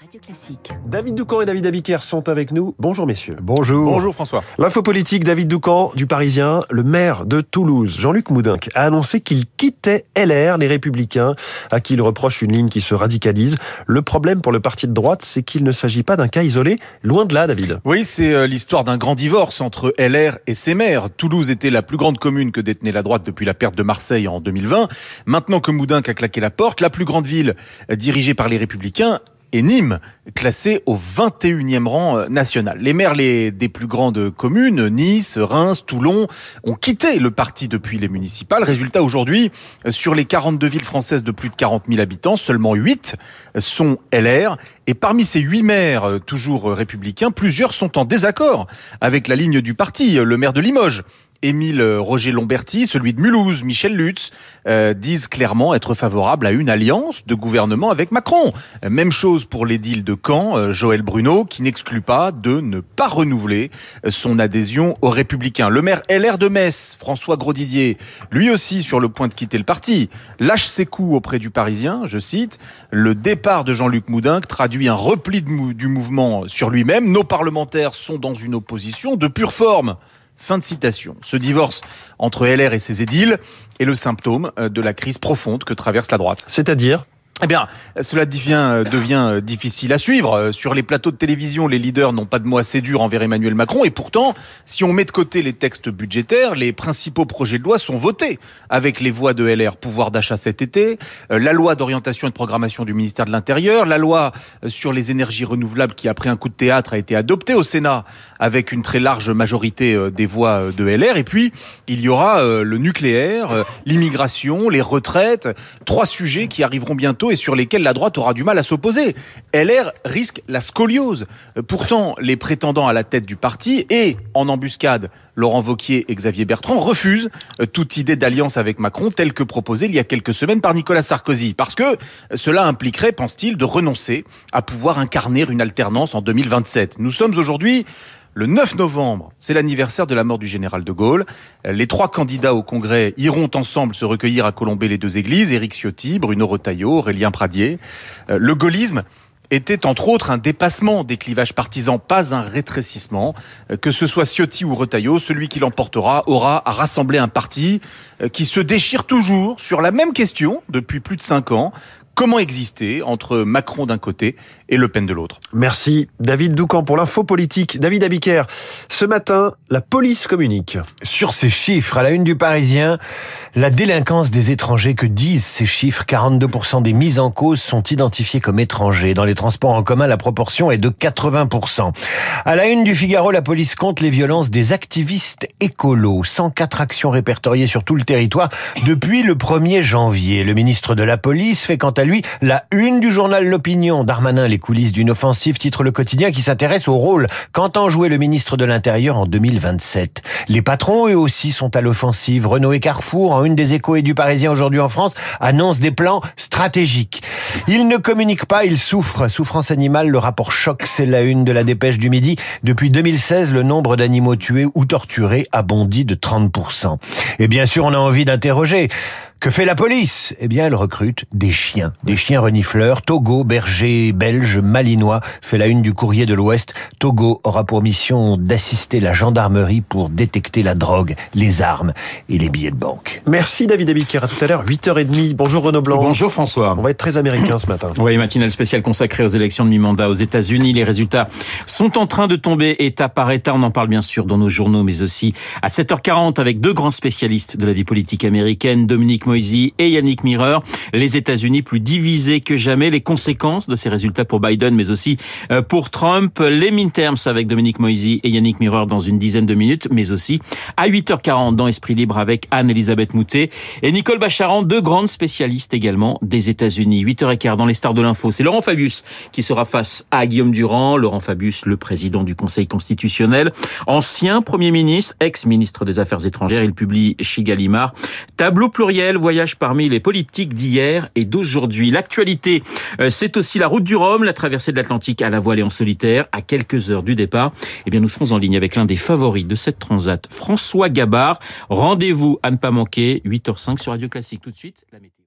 Radio Classique. David Doucan et David Abiker sont avec nous. Bonjour messieurs. Bonjour. Bonjour François. L'info politique, David Doucan du Parisien, le maire de Toulouse, Jean-Luc Moudinck, a annoncé qu'il quittait LR, les Républicains, à qui il reproche une ligne qui se radicalise. Le problème pour le parti de droite, c'est qu'il ne s'agit pas d'un cas isolé. Loin de là, David. Oui, c'est euh, l'histoire d'un grand divorce entre LR et ses maires. Toulouse était la plus grande commune que détenait la droite depuis la perte de Marseille en 2020. Maintenant que Moudinck a claqué la porte, la plus grande ville euh, dirigée par les Républicains et Nîmes, classé au 21e rang euh, national. Les maires des plus grandes communes, Nice, Reims, Toulon, ont quitté le parti depuis les municipales. Résultat, aujourd'hui, euh, sur les 42 villes françaises de plus de 40 000 habitants, seulement 8 sont LR. Et parmi ces 8 maires, euh, toujours républicains, plusieurs sont en désaccord avec la ligne du parti. Le maire de Limoges, Émile Roger Lomberti, celui de Mulhouse, Michel Lutz, euh, disent clairement être favorables à une alliance de gouvernement avec Macron. Même chose pour l'édile de Caen, euh, Joël Bruno, qui n'exclut pas de ne pas renouveler son adhésion aux Républicains. Le maire LR de Metz, François Grosdidier, lui aussi sur le point de quitter le parti, lâche ses coups auprès du Parisien, je cite, le départ de Jean-Luc Moudinque traduit un repli du mouvement sur lui-même. Nos parlementaires sont dans une opposition de pure forme. Fin de citation. Ce divorce entre LR et ses édiles est le symptôme euh, de la crise profonde que traverse la droite. C'est-à-dire? Eh bien, cela devient, euh, euh, difficile à suivre. Euh, sur les plateaux de télévision, les leaders n'ont pas de mots assez durs envers Emmanuel Macron. Et pourtant, si on met de côté les textes budgétaires, les principaux projets de loi sont votés avec les voix de LR. Pouvoir d'achat cet été, la loi d'orientation et de programmation du ministère de l'Intérieur, la loi sur les énergies renouvelables qui, après un coup de théâtre, a été adoptée au Sénat avec une très large majorité des voix de LR. Et puis, il y aura le nucléaire, l'immigration, les retraites, trois sujets qui arriveront bientôt et sur lesquels la droite aura du mal à s'opposer. LR risque la scoliose. Pourtant, les prétendants à la tête du parti et, en embuscade, Laurent Vauquier et Xavier Bertrand refusent toute idée d'alliance avec Macron telle que proposée il y a quelques semaines par Nicolas Sarkozy. Parce que cela impliquerait, pense-t-il, de renoncer à pouvoir incarner une alternance en 2027. Nous sommes aujourd'hui le 9 novembre, c'est l'anniversaire de la mort du général de Gaulle. Les trois candidats au Congrès iront ensemble se recueillir à Colombey-les-Deux-Églises, Éric Ciotti, Bruno Retailleau, Aurélien Pradier. Euh, le gaullisme était entre autres un dépassement des clivages partisans, pas un rétrécissement. Euh, que ce soit Ciotti ou Retailleau, celui qui l'emportera aura à rassembler un parti euh, qui se déchire toujours sur la même question depuis plus de cinq ans. Comment exister entre Macron d'un côté et Le Pen de l'autre Merci David Doucan pour l'info politique. David Abiker, ce matin, la police communique. Sur ces chiffres, à la une du Parisien, la délinquance des étrangers, que disent ces chiffres? 42% des mises en cause sont identifiées comme étrangers. Dans les transports en commun, la proportion est de 80%. À la une du Figaro, la police compte les violences des activistes écolos. 104 actions répertoriées sur tout le territoire depuis le 1er janvier. Le ministre de la Police fait quant à lui la une du journal L'Opinion. Darmanin, les coulisses d'une offensive, titre le quotidien qui s'intéresse au rôle qu'entend jouer le ministre de l'Intérieur en 2027. Les patrons, eux aussi, sont à l'offensive. Renault et Carrefour, en une des échos et du Parisien aujourd'hui en France, annoncent des plans stratégiques. Ils ne communiquent pas, ils souffrent. Souffrance animale, le rapport choc, c'est la une de la dépêche du midi. Depuis 2016, le nombre d'animaux tués ou torturés a bondi de 30%. Et bien sûr, on a envie d'interroger. Que fait la police? Eh bien, elle recrute des chiens, des chiens renifleurs. Togo, berger belge, malinois, fait la une du courrier de l'Ouest. Togo aura pour mission d'assister la gendarmerie pour détecter la drogue, les armes et les billets de banque. Merci David Abiker. À tout à l'heure, 8h30. Bonjour Renaud Blanc. Bonjour François. On va être très américain ce matin. Oui, matinale spéciale consacrée aux élections de mi-mandat aux États-Unis. Les résultats sont en train de tomber état par état. On en parle bien sûr dans nos journaux, mais aussi à 7h40 avec deux grands spécialistes de la vie politique américaine, Dominique Moisy et Yannick Mireur. Les États-Unis plus divisés que jamais. Les conséquences de ces résultats pour Biden, mais aussi euh, pour Trump. Les midterms avec Dominique Moisy et Yannick Mireur dans une dizaine de minutes, mais aussi à 8h40 dans Esprit Libre avec Anne-Elisabeth Moutet et Nicole Bacharan, deux grandes spécialistes également des États-Unis. 8h15 dans les stars de l'info. C'est Laurent Fabius qui sera face à Guillaume Durand. Laurent Fabius, le président du Conseil constitutionnel, ancien Premier ministre, ex-ministre des Affaires étrangères. Il publie chez Gallimard. Tableau pluriel, voyage parmi les politiques d'hier et d'aujourd'hui. L'actualité, euh, c'est aussi la route du Rhum, la traversée de l'Atlantique à la voile et en solitaire, à quelques heures du départ. Eh bien, nous serons en ligne avec l'un des favoris de cette transat, François Gabard. Rendez-vous à ne pas manquer, 8h05 sur Radio Classique. Tout de suite, la météo.